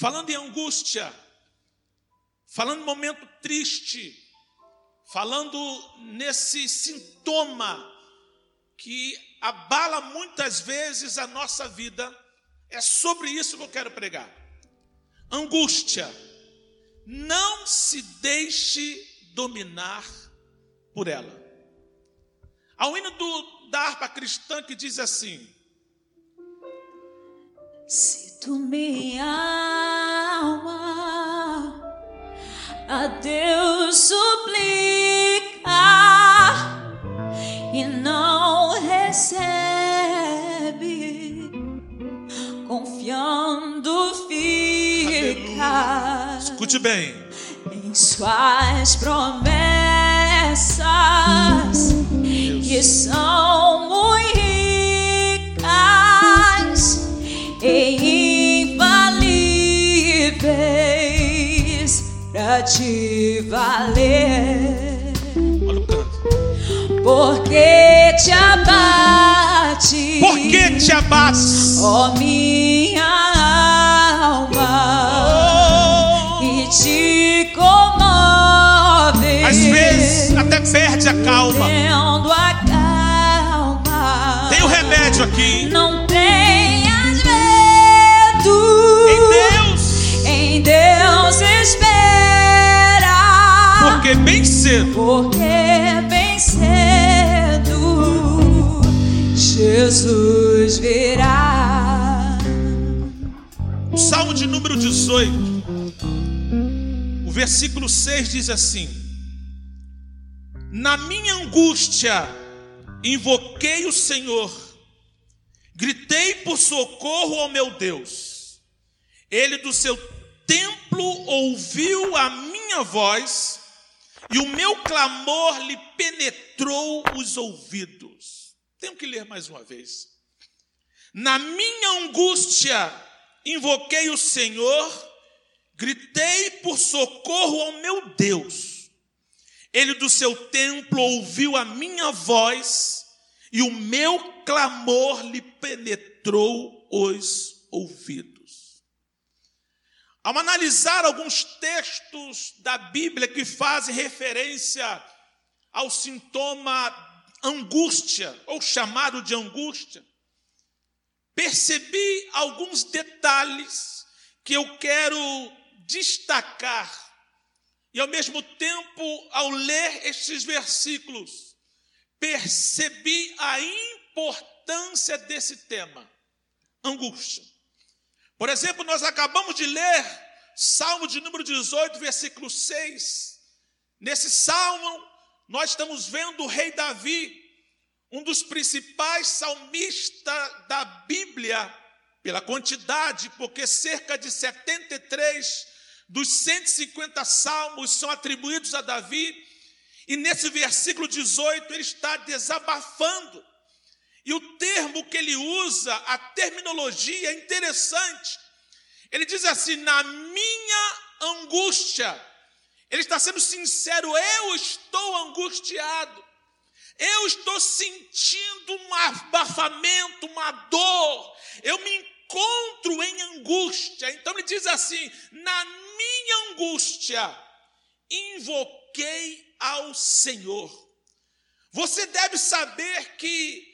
falando em angústia, falando em momento triste, falando nesse sintoma que abala muitas vezes a nossa vida, é sobre isso que eu quero pregar. Angústia. Não se deixe dominar por ela. Há um hino do, da harpa cristã que diz assim: tu minha alma a Deus suplica e não recebe, confiando fica. Escute bem. Em suas promessas que são te valer. Olha o canto. Porque te abate, Por que te abates? ó minha alma, Oh, e te comove. às vezes até perde a calma. Tendo a calma. Tem o remédio aqui. Não cedo Porque bem cedo Jesus virá. O Salmo de número 18, o versículo 6 diz assim: Na minha angústia invoquei o Senhor, gritei por socorro ao meu Deus. Ele do seu templo ouviu a minha voz, e o meu clamor lhe penetrou os ouvidos. Tenho que ler mais uma vez. Na minha angústia, invoquei o Senhor, gritei por socorro ao meu Deus. Ele do seu templo ouviu a minha voz, e o meu clamor lhe penetrou os ouvidos. Ao analisar alguns textos da Bíblia que fazem referência ao sintoma angústia, ou chamado de angústia, percebi alguns detalhes que eu quero destacar. E ao mesmo tempo, ao ler estes versículos, percebi a importância desse tema, angústia. Por exemplo, nós acabamos de ler Salmo de número 18, versículo 6. Nesse salmo, nós estamos vendo o rei Davi, um dos principais salmistas da Bíblia, pela quantidade, porque cerca de 73 dos 150 salmos são atribuídos a Davi, e nesse versículo 18 ele está desabafando. E o termo que ele usa, a terminologia é interessante. Ele diz assim: na minha angústia, ele está sendo sincero, eu estou angustiado. Eu estou sentindo um abafamento, uma dor. Eu me encontro em angústia. Então ele diz assim: na minha angústia, invoquei ao Senhor. Você deve saber que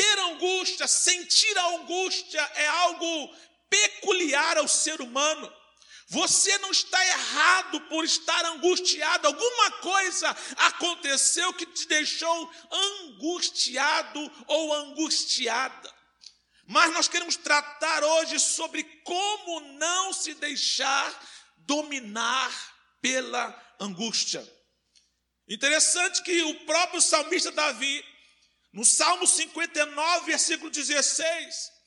ter angústia, sentir a angústia é algo peculiar ao ser humano. Você não está errado por estar angustiado. Alguma coisa aconteceu que te deixou angustiado ou angustiada. Mas nós queremos tratar hoje sobre como não se deixar dominar pela angústia. Interessante que o próprio salmista Davi, no Salmo 59, versículo 16,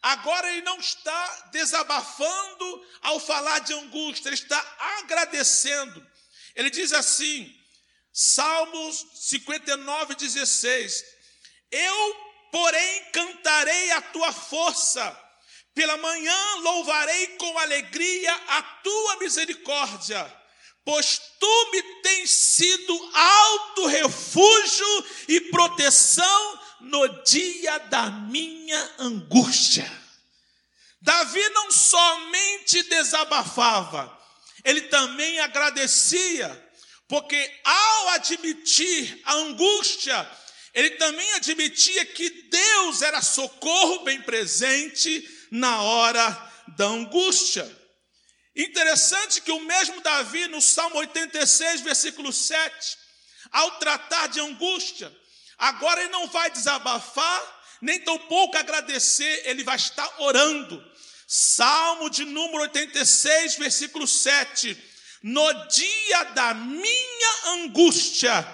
Agora ele não está desabafando ao falar de angústia, ele está agradecendo. Ele diz assim, Salmos 59, 16: Eu, porém, cantarei a tua força, pela manhã louvarei com alegria a tua misericórdia, pois tu me tens sido alto refúgio e proteção no dia da minha angústia. Davi não somente desabafava, ele também agradecia, porque ao admitir a angústia, ele também admitia que Deus era socorro bem presente na hora da angústia. Interessante que o mesmo Davi, no Salmo 86, versículo 7, ao tratar de angústia, agora ele não vai desabafar, nem tampouco agradecer, ele vai estar orando. Salmo de número 86, versículo 7. No dia da minha angústia,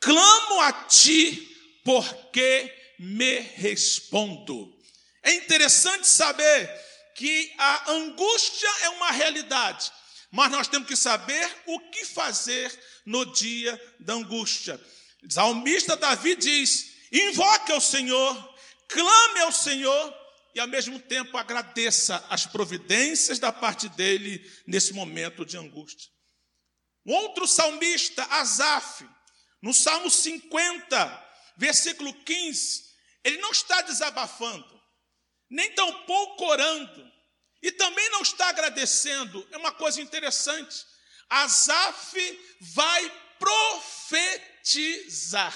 clamo a ti, porque me respondo. É interessante saber que a angústia é uma realidade, mas nós temos que saber o que fazer no dia da angústia. O salmista Davi diz: invoque ao Senhor, clame ao Senhor e ao mesmo tempo agradeça as providências da parte dele nesse momento de angústia. Um outro salmista, Asaf, no Salmo 50, versículo 15, ele não está desabafando, nem tampouco orando, e também não está agradecendo. É uma coisa interessante. Asaf vai profetizar.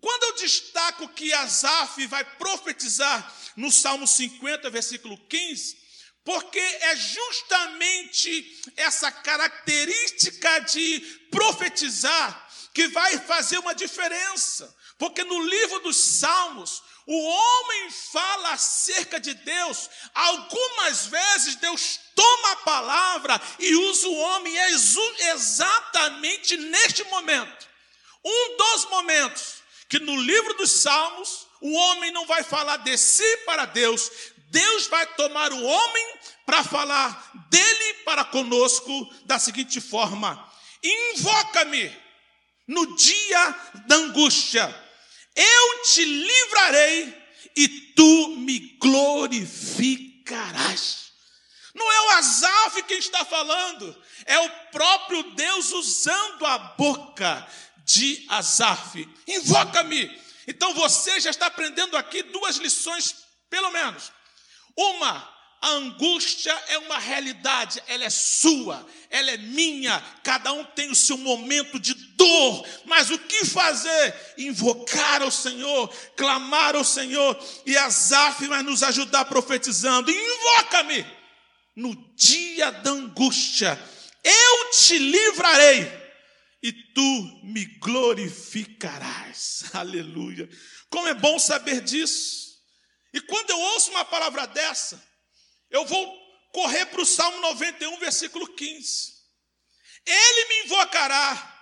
Quando eu destaco que Asaf vai profetizar no Salmo 50, versículo 15, porque é justamente essa característica de profetizar que vai fazer uma diferença. Porque no livro dos Salmos, o homem fala acerca de Deus, algumas vezes Deus toma a palavra e usa o homem exatamente neste momento. Um dos momentos que no livro dos Salmos, o homem não vai falar de si para Deus, Deus vai tomar o homem para falar dele para conosco da seguinte forma: Invoca-me no dia da angústia eu te livrarei e tu me glorificarás. Não é o Asaf quem está falando, é o próprio Deus usando a boca de Asaf. Invoca-me. Então você já está aprendendo aqui duas lições, pelo menos. Uma, a angústia é uma realidade, ela é sua, ela é minha, cada um tem o seu momento de dor, mas o que fazer? Invocar ao Senhor, clamar ao Senhor, e Asaf vai nos ajudar profetizando: invoca-me no dia da angústia, eu te livrarei e tu me glorificarás. Aleluia. Como é bom saber disso. E quando eu ouço uma palavra dessa, eu vou correr para o Salmo 91, versículo 15. Ele me invocará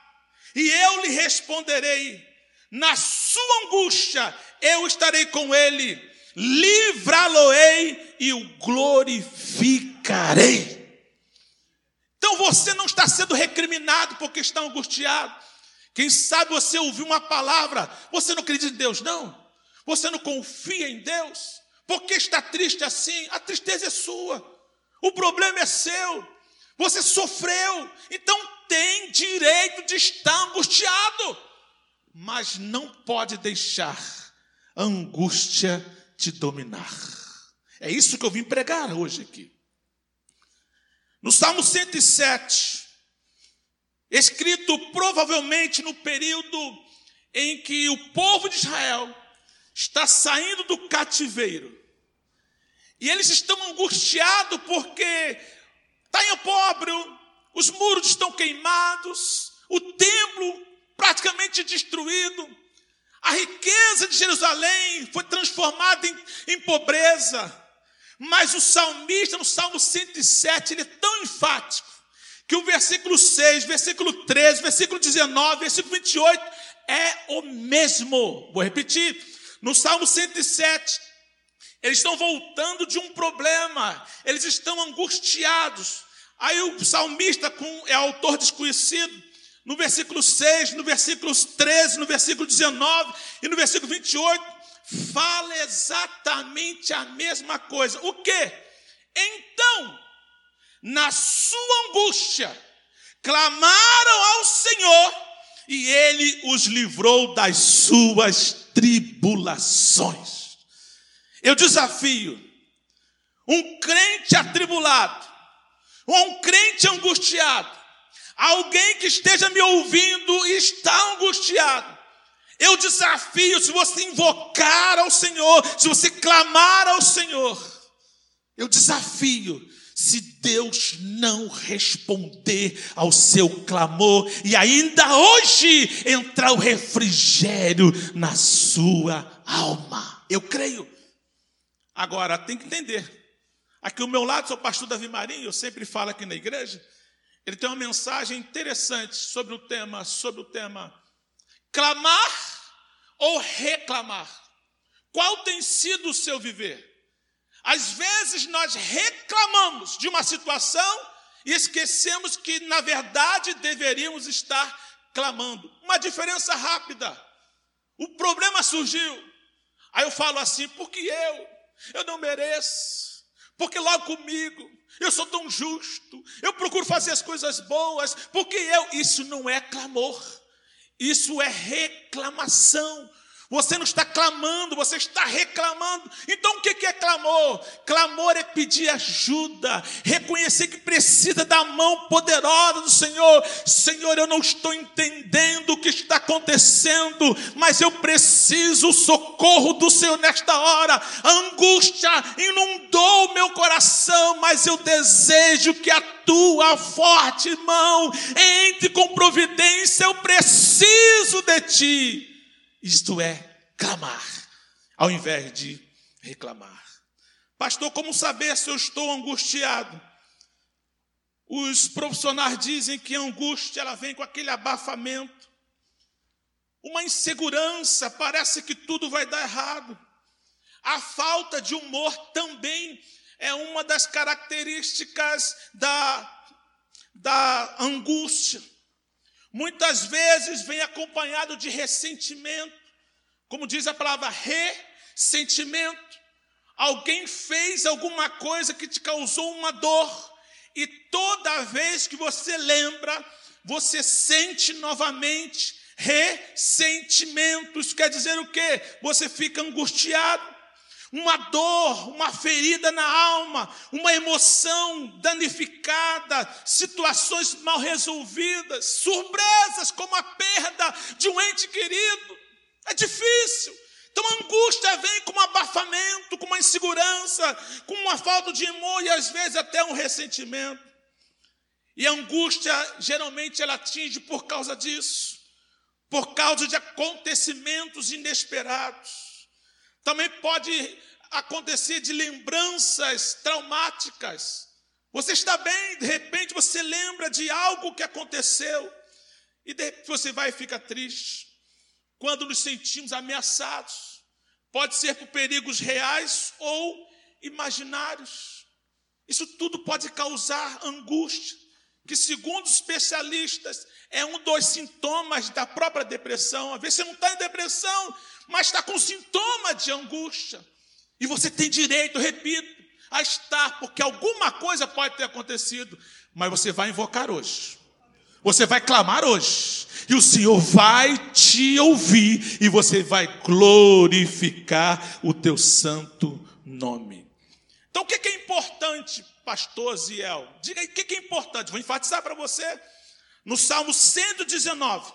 e eu lhe responderei. Na sua angústia eu estarei com ele, livrá-lo-ei e o glorificarei. Então você não está sendo recriminado porque está angustiado. Quem sabe você ouviu uma palavra, você não acredita em Deus, não? Você não confia em Deus? Por que está triste assim? A tristeza é sua. O problema é seu. Você sofreu. Então tem direito de estar angustiado. Mas não pode deixar a angústia te dominar. É isso que eu vim pregar hoje aqui. No Salmo 107, escrito provavelmente no período em que o povo de Israel está saindo do cativeiro. E eles estão angustiados porque está em opróbrio, os muros estão queimados, o templo praticamente destruído, a riqueza de Jerusalém foi transformada em, em pobreza. Mas o salmista, no Salmo 107, ele é tão enfático que o versículo 6, versículo 13, versículo 19, versículo 28 é o mesmo. Vou repetir. No Salmo 107, eles estão voltando de um problema, eles estão angustiados. Aí o salmista, com, é autor desconhecido, no versículo 6, no versículo 13, no versículo 19 e no versículo 28, fala exatamente a mesma coisa. O que? Então, na sua angústia, clamaram ao Senhor e ele os livrou das suas tribulações. Eu desafio um crente atribulado, ou um crente angustiado, alguém que esteja me ouvindo e está angustiado, eu desafio, se você invocar ao Senhor, se você clamar ao Senhor, eu desafio, se Deus não responder ao seu clamor e ainda hoje entrar o refrigério na sua alma. Eu creio. Agora, tem que entender. Aqui ao meu lado, sou o pastor Davi Marinho, eu sempre falo aqui na igreja. Ele tem uma mensagem interessante sobre o tema, sobre o tema clamar ou reclamar. Qual tem sido o seu viver? Às vezes nós reclamamos de uma situação e esquecemos que, na verdade, deveríamos estar clamando. Uma diferença rápida. O problema surgiu. Aí eu falo assim, porque eu, eu não mereço. Porque logo comigo, eu sou tão justo, eu procuro fazer as coisas boas, porque eu, isso não é clamor, isso é reclamação. Você não está clamando, você está reclamando. Então o que é clamor? Clamor é pedir ajuda, reconhecer que precisa da mão poderosa do Senhor. Senhor, eu não estou entendendo o que está acontecendo, mas eu preciso socorro do Senhor nesta hora. A angústia inundou o meu coração, mas eu desejo que a tua forte mão entre com providência. Eu preciso de ti. Isto é clamar, ao invés de reclamar. Pastor, como saber se eu estou angustiado? Os profissionais dizem que a angústia ela vem com aquele abafamento, uma insegurança, parece que tudo vai dar errado. A falta de humor também é uma das características da, da angústia. Muitas vezes vem acompanhado de ressentimento, como diz a palavra ressentimento. Alguém fez alguma coisa que te causou uma dor, e toda vez que você lembra, você sente novamente ressentimentos. Quer dizer o quê? Você fica angustiado uma dor, uma ferida na alma, uma emoção danificada, situações mal resolvidas, surpresas como a perda de um ente querido. É difícil. Então a angústia vem com um abafamento, com uma insegurança, com uma falta de amor e às vezes até um ressentimento. E a angústia geralmente ela atinge por causa disso, por causa de acontecimentos inesperados. Também pode acontecer de lembranças traumáticas. Você está bem, de repente você lembra de algo que aconteceu e de repente você vai e fica triste. Quando nos sentimos ameaçados, pode ser por perigos reais ou imaginários. Isso tudo pode causar angústia, que segundo especialistas é um dos sintomas da própria depressão. Às vezes você não está em depressão, mas está com sintoma de angústia. E você tem direito, repito, a estar, porque alguma coisa pode ter acontecido, mas você vai invocar hoje. Você vai clamar hoje, e o Senhor vai te ouvir, e você vai glorificar o teu santo nome. Então, o que é importante, pastor Ziel? Diga aí, o que é importante? Vou enfatizar para você. No Salmo 119,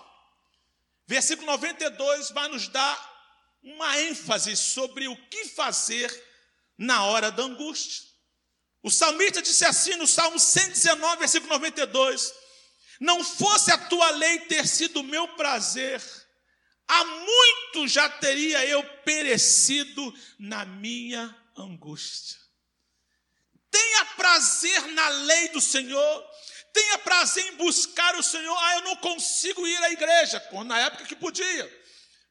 versículo 92, vai nos dar uma ênfase sobre o que fazer na hora da angústia. O salmista disse assim no Salmo 119, versículo 92: Não fosse a tua lei ter sido meu prazer, há muito já teria eu perecido na minha angústia. Tenha prazer na lei do Senhor, tenha prazer em buscar o Senhor. Ah, eu não consigo ir à igreja, na época que podia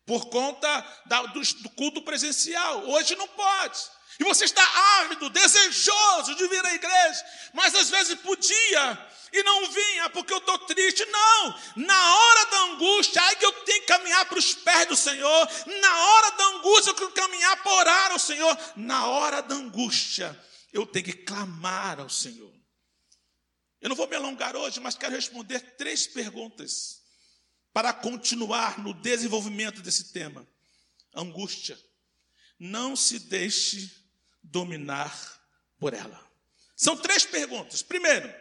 por conta da, do, do culto presencial. Hoje não pode. E você está ávido, desejoso de vir à igreja, mas às vezes podia e não vinha porque eu estou triste. Não, na hora da angústia, aí que eu tenho que caminhar para os pés do Senhor. Na hora da angústia, eu tenho que caminhar para orar ao Senhor. Na hora da angústia, eu tenho que clamar ao Senhor. Eu não vou me alongar hoje, mas quero responder três perguntas para continuar no desenvolvimento desse tema. Angústia. Não se deixe dominar por ela. São três perguntas. Primeiro,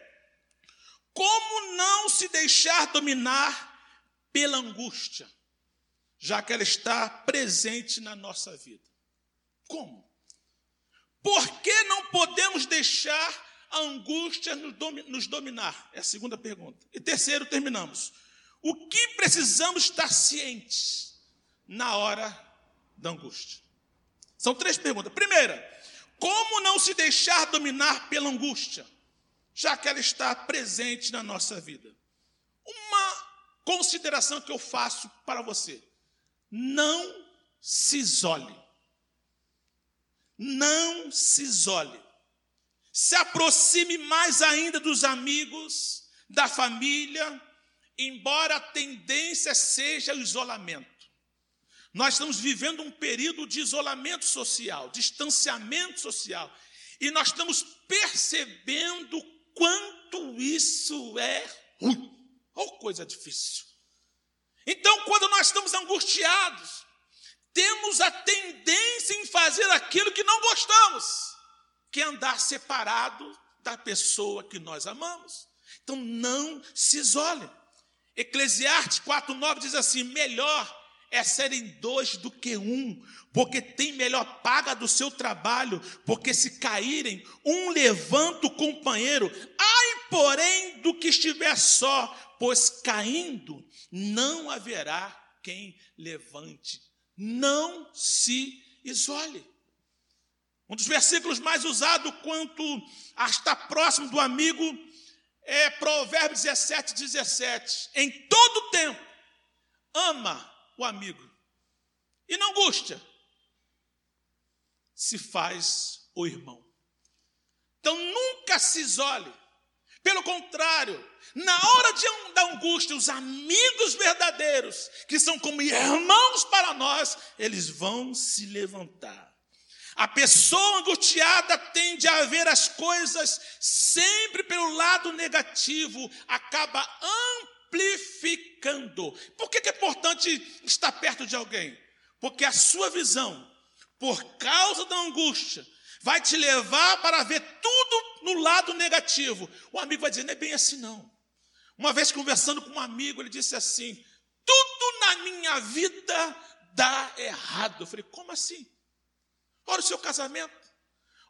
como não se deixar dominar pela angústia, já que ela está presente na nossa vida? Como? Por que não podemos deixar a angústia nos dominar? É a segunda pergunta. E terceiro, terminamos. O que precisamos estar cientes na hora da angústia? São três perguntas. Primeira, como não se deixar dominar pela angústia, já que ela está presente na nossa vida? Uma consideração que eu faço para você: não se isole. Não se isole. Se aproxime mais ainda dos amigos, da família, embora a tendência seja o isolamento. Nós estamos vivendo um período de isolamento social, distanciamento social, e nós estamos percebendo quanto isso é ruim. Oh, coisa difícil. Então, quando nós estamos angustiados, temos a tendência em fazer aquilo que não gostamos, que é andar separado da pessoa que nós amamos. Então, não se isole. Eclesiastes 4,9 diz assim: melhor é serem dois do que um, porque tem melhor paga do seu trabalho, porque se caírem, um levanta o companheiro. Ai, porém, do que estiver só, pois caindo não haverá quem levante. Não se isole. Um dos versículos mais usados quanto a estar próximo do amigo é Provérbios 17, 17. Em todo tempo, ama o amigo. E na angústia, se faz o irmão. Então nunca se isole. Pelo contrário, na hora de, da angústia, os amigos verdadeiros, que são como irmãos para nós, eles vão se levantar. A pessoa angustiada tende a ver as coisas sempre pelo lado negativo, acaba amplificando. Por que é importante estar perto de alguém? Porque a sua visão, por causa da angústia, vai te levar para ver tudo no lado negativo. O amigo vai dizer: não é bem assim, não. Uma vez conversando com um amigo, ele disse assim: tudo na minha vida dá errado. Eu falei: como assim? Olha o seu casamento,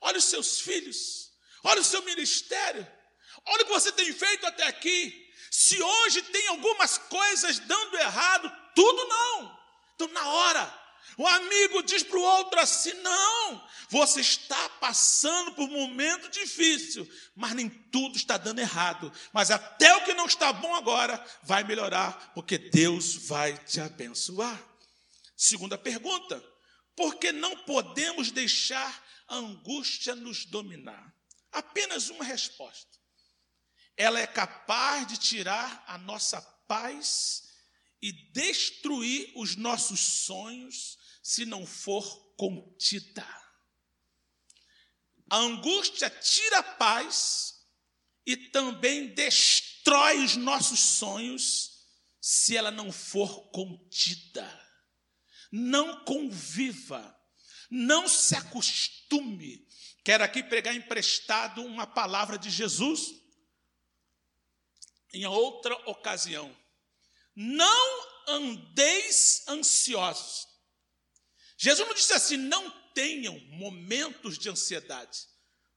olha os seus filhos, olha o seu ministério, olha o que você tem feito até aqui. Se hoje tem algumas coisas dando errado, tudo não. Então, na hora, o amigo diz para o outro assim: não, você está passando por um momento difícil, mas nem tudo está dando errado. Mas até o que não está bom agora vai melhorar, porque Deus vai te abençoar. Segunda pergunta: por que não podemos deixar a angústia nos dominar? Apenas uma resposta ela é capaz de tirar a nossa paz e destruir os nossos sonhos se não for contida. A angústia tira a paz e também destrói os nossos sonhos se ela não for contida. Não conviva, não se acostume. Quero aqui pregar emprestado uma palavra de Jesus em outra ocasião. Não andeis ansiosos. Jesus não disse assim: não tenham momentos de ansiedade.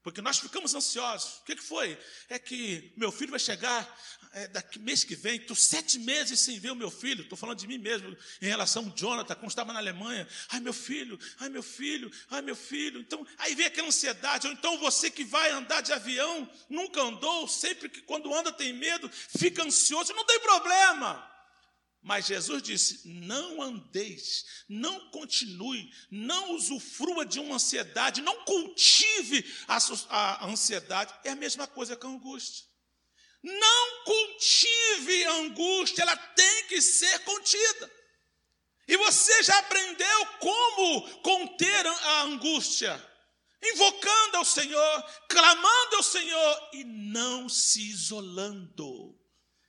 Porque nós ficamos ansiosos. O que, foi? É que meu filho vai chegar é, daqui mês que vem, estou sete meses sem ver o meu filho. Estou falando de mim mesmo em relação ao Jonathan, quando estava na Alemanha. Ai, meu filho, ai, meu filho, ai, meu filho. Então, aí vem aquela ansiedade. Ou então você que vai andar de avião, nunca andou, sempre que quando anda tem medo, fica ansioso. Não tem problema. Mas Jesus disse: não andeis, não continue, não usufrua de uma ansiedade, não cultive a, ansiedade. É a mesma coisa com a angústia. Não cultive a angústia, ela tem que ser contida. E você já aprendeu como conter a angústia? Invocando ao Senhor, clamando ao Senhor e não se isolando.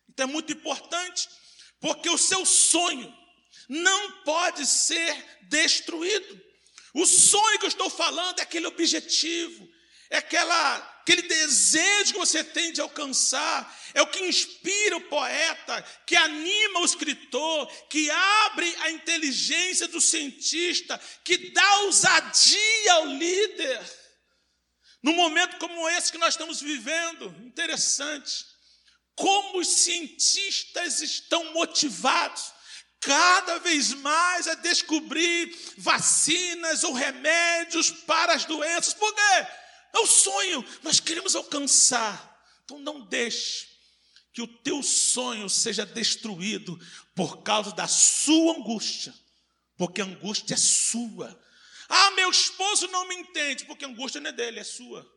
Então é muito importante porque o seu sonho não pode ser destruído. O sonho que eu estou falando é aquele objetivo, é aquela, aquele desejo que você tem de alcançar, é o que inspira o poeta, que anima o escritor, que abre a inteligência do cientista, que dá ousadia ao líder. Num momento como esse que nós estamos vivendo, interessante, como os cientistas estão motivados cada vez mais a descobrir vacinas ou remédios para as doenças. Por quê? É o sonho, nós queremos alcançar. Então não deixe que o teu sonho seja destruído por causa da sua angústia, porque a angústia é sua. Ah, meu esposo não me entende, porque a angústia não é dele, é sua.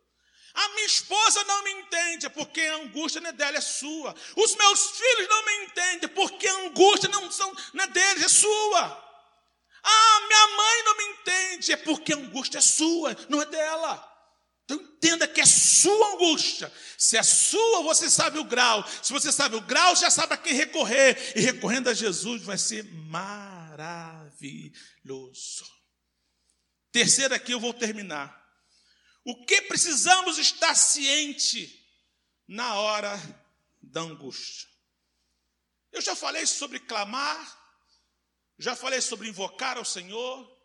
A minha esposa não me entende, porque a angústia não é dela, é sua. Os meus filhos não me entendem, porque a angústia não, são, não é deles, é sua. Ah, minha mãe não me entende, é porque a angústia é sua, não é dela. Então entenda que é sua angústia. Se é sua, você sabe o grau. Se você sabe o grau, já sabe a quem recorrer. E recorrendo a Jesus vai ser maravilhoso. Terceiro aqui eu vou terminar. O que precisamos estar ciente na hora da angústia? Eu já falei sobre clamar, já falei sobre invocar ao Senhor,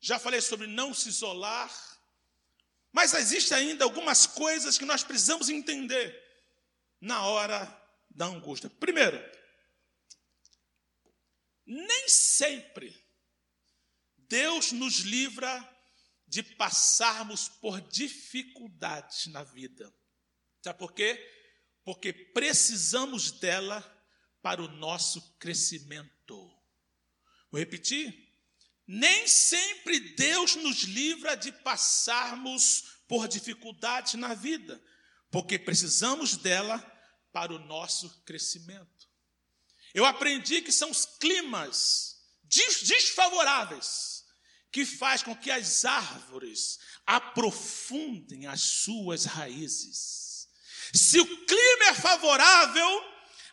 já falei sobre não se isolar, mas existem ainda algumas coisas que nós precisamos entender na hora da angústia. Primeiro, nem sempre Deus nos livra de passarmos por dificuldades na vida. Sabe por quê? Porque precisamos dela para o nosso crescimento. Vou repetir? Nem sempre Deus nos livra de passarmos por dificuldades na vida, porque precisamos dela para o nosso crescimento. Eu aprendi que são os climas desfavoráveis que faz com que as árvores aprofundem as suas raízes. Se o clima é favorável,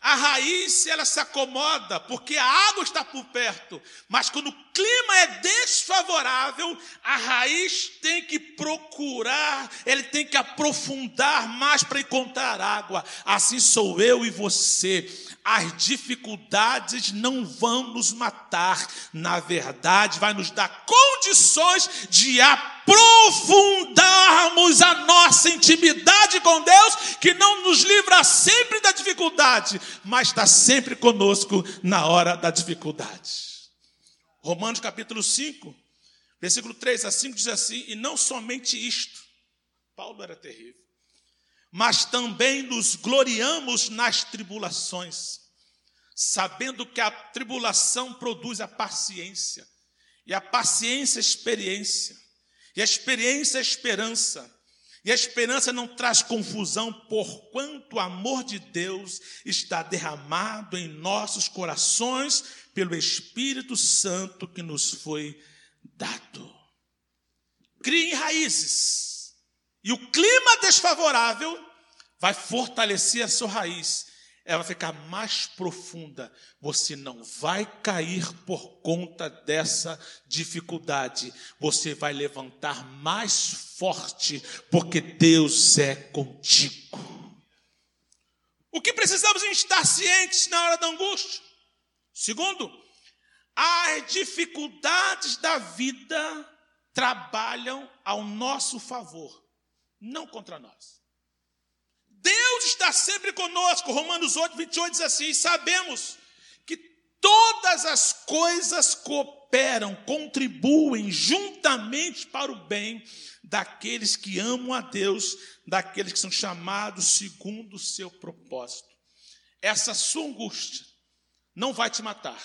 a raiz ela se acomoda porque a água está por perto, mas quando o clima é desfavorável, a raiz tem que procurar, ele tem que aprofundar mais para encontrar água. Assim sou eu e você. As dificuldades não vão nos matar, na verdade, vai nos dar condições de aprofundarmos a nossa intimidade com Deus, que não nos livra sempre da dificuldade, mas está sempre conosco na hora da dificuldade. Romanos capítulo 5, versículo 3 a 5 diz assim: E não somente isto, Paulo era terrível, mas também nos gloriamos nas tribulações, sabendo que a tribulação produz a paciência, e a paciência experiência, e a experiência esperança. E a esperança não traz confusão, porquanto o amor de Deus está derramado em nossos corações pelo Espírito Santo que nos foi dado. Criem raízes. E o clima desfavorável vai fortalecer a sua raiz. Ela vai ficar mais profunda. Você não vai cair por conta dessa dificuldade. Você vai levantar mais forte, porque Deus é contigo. O que precisamos estar cientes na hora da angústia? Segundo, as dificuldades da vida trabalham ao nosso favor, não contra nós. Deus está sempre conosco. Romanos 8, 28 diz assim: sabemos que todas as coisas cooperam, contribuem juntamente para o bem daqueles que amam a Deus, daqueles que são chamados segundo o seu propósito. Essa sua angústia não vai te matar,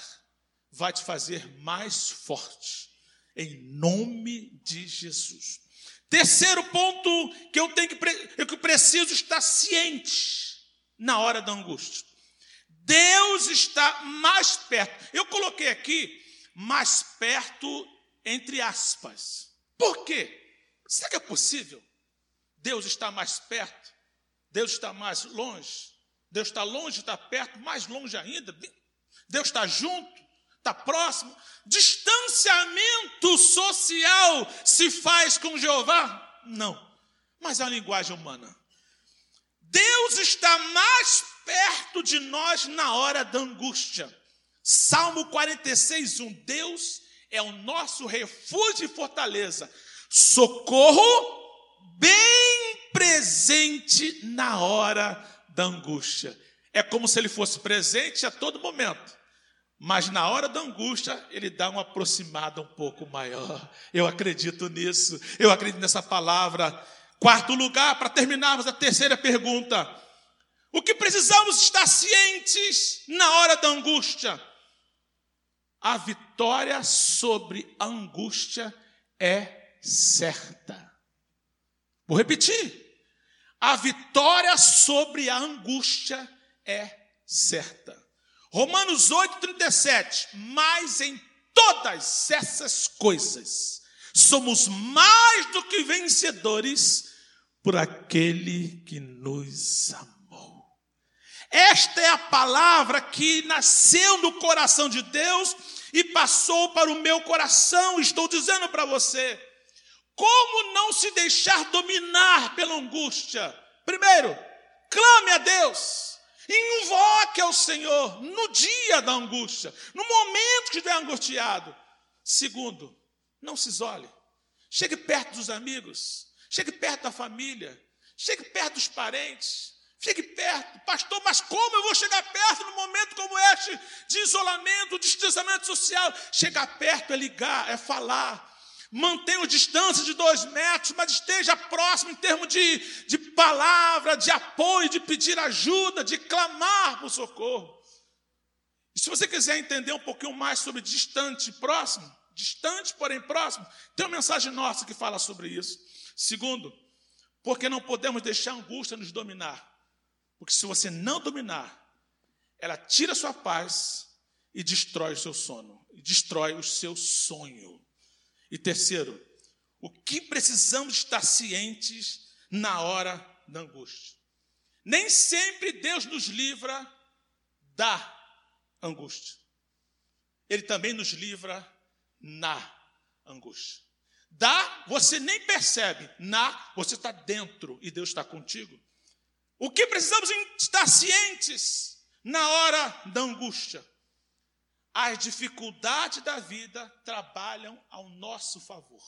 vai te fazer mais forte, em nome de Jesus. Terceiro ponto que eu tenho que eu que preciso estar ciente na hora da angústia. Deus está mais perto. Eu coloquei aqui mais perto entre aspas. Por quê? Será que é possível? Deus está mais perto? Deus está mais longe? Deus está longe, está perto, mais longe ainda? Deus está junto? Está próximo? Distanciamento social se faz com Jeová? Não. mas é uma linguagem humana. Deus está mais perto de nós na hora da angústia. Salmo 46, 1. Deus é o nosso refúgio e fortaleza, socorro bem presente na hora da angústia. É como se ele fosse presente a todo momento, mas na hora da angústia ele dá uma aproximada um pouco maior. Eu acredito nisso, eu acredito nessa palavra. Quarto lugar, para terminarmos a terceira pergunta: o que precisamos estar cientes na hora da angústia? A vitória sobre a angústia é certa. Vou repetir. A vitória sobre a angústia é certa. Romanos 8:37. Mas em todas essas coisas somos mais do que vencedores por aquele que nos amou. Esta é a palavra que nasceu no coração de Deus e passou para o meu coração. Estou dizendo para você, como não se deixar dominar pela angústia? Primeiro, clame a Deus. Invoque ao Senhor no dia da angústia, no momento que estiver angustiado. Segundo, não se isole. Chegue perto dos amigos, chegue perto da família, chegue perto dos parentes, chegue perto. Pastor, mas como eu vou chegar perto num momento como este de isolamento, de distanciamento social? Chegar perto é ligar, é falar, mantenha distância de dois metros, mas esteja próximo em termos de, de palavra, de apoio, de pedir ajuda, de clamar por socorro. E se você quiser entender um pouquinho mais sobre distante e próximo, distante, porém próximo, tem uma mensagem nossa que fala sobre isso. Segundo, porque não podemos deixar a angústia nos dominar. Porque se você não dominar, ela tira a sua paz e destrói o seu sono, destrói o seu sonho. E terceiro, o que precisamos estar cientes na hora da angústia. Nem sempre Deus nos livra da angústia. Ele também nos livra na angústia. Da, você nem percebe. Na, você está dentro e Deus está contigo. O que precisamos estar cientes na hora da angústia? As dificuldades da vida trabalham ao nosso favor.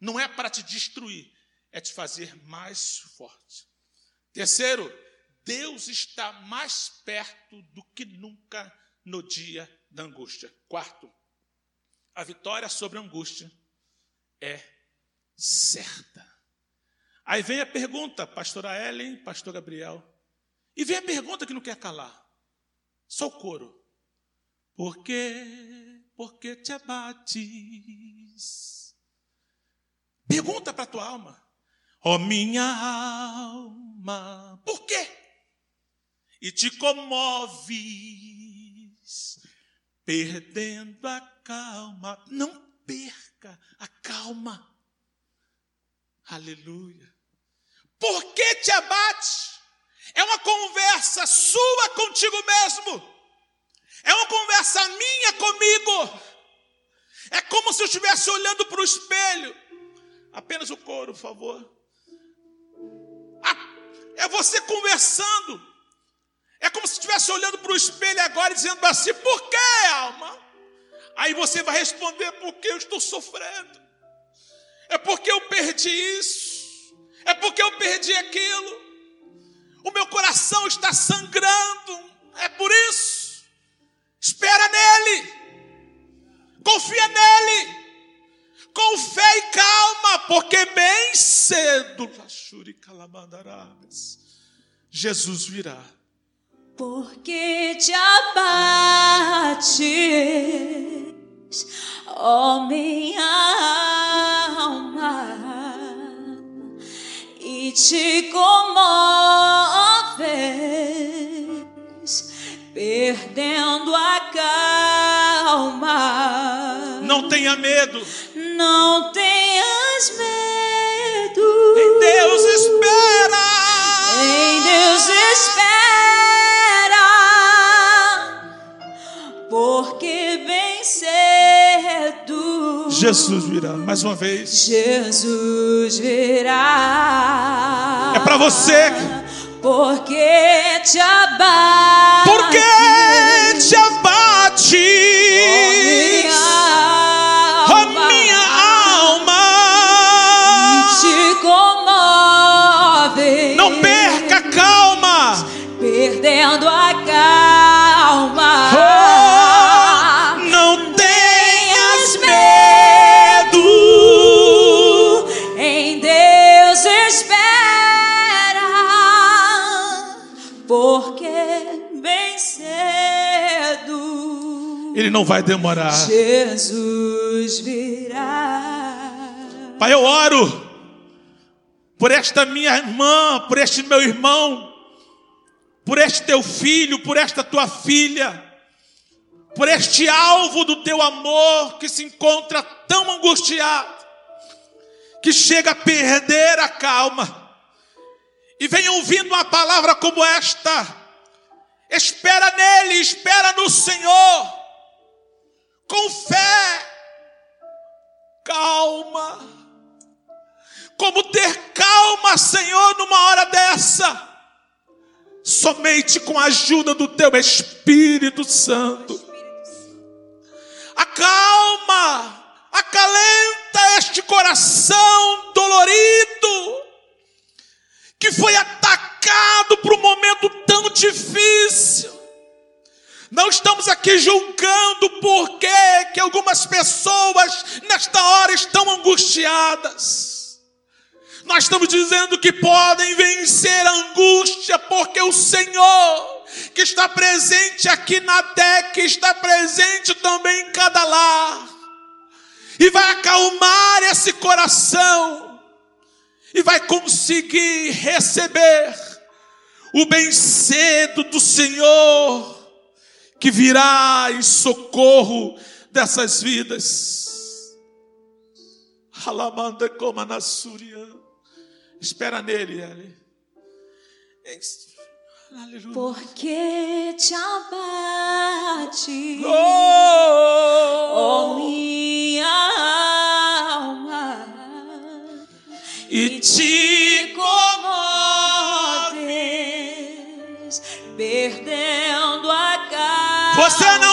Não é para te destruir, é te fazer mais forte. Terceiro, Deus está mais perto do que nunca no dia da angústia. Quarto, a vitória sobre a angústia é certa. Aí vem a pergunta, pastora Ellen, pastor Gabriel, e vem a pergunta que não quer calar. Só o coro. Por quê? Por que te abates? Pergunta para tua alma. Ó oh, minha alma, por quê? E te comoves, perdendo a calma. Não perca a calma. Aleluia. Por que te abate? É uma conversa sua contigo mesmo. É uma conversa minha comigo. É como se eu estivesse olhando para o espelho. Apenas o coro, por favor. É você conversando. É como se estivesse olhando para o espelho agora e dizendo assim: por que, alma? Aí você vai responder: porque eu estou sofrendo. É porque eu perdi isso. É porque eu perdi aquilo. O meu coração está sangrando. É por isso. Espera nele. Confia nele. Com fé e calma, porque bem cedo Jesus virá. Porque te abates, ó minha alma, e te comoves perdendo a calma. Não tenha medo. Não tenhas medo. Em Deus espera. Em Deus espera. Porque bem cedo Jesus virá. Mais uma vez. Jesus virá. É para você. Porque te abate. Porque não vai demorar. Jesus virá. Pai, eu oro por esta minha irmã, por este meu irmão, por este teu filho, por esta tua filha, por este alvo do teu amor que se encontra tão angustiado, que chega a perder a calma, e vem ouvindo uma palavra como esta, espera nele, espera no Senhor, com fé, calma. Como ter calma, Senhor, numa hora dessa? Somente com a ajuda do Teu Espírito Santo. Acalma, acalenta este coração dolorido, que foi atacado por um momento tão difícil. Não estamos aqui julgando por que que algumas pessoas nesta hora estão angustiadas. Nós estamos dizendo que podem vencer a angústia, porque o Senhor, que está presente aqui na DEC, está presente também em cada lar, e vai acalmar esse coração, e vai conseguir receber o bem cedo do Senhor que virá em socorro dessas vidas. Alamanda como na Súria. Espera nele, Eli. Aleluia. Porque te abate, Oh, oh minha alma, e te te comoves, você não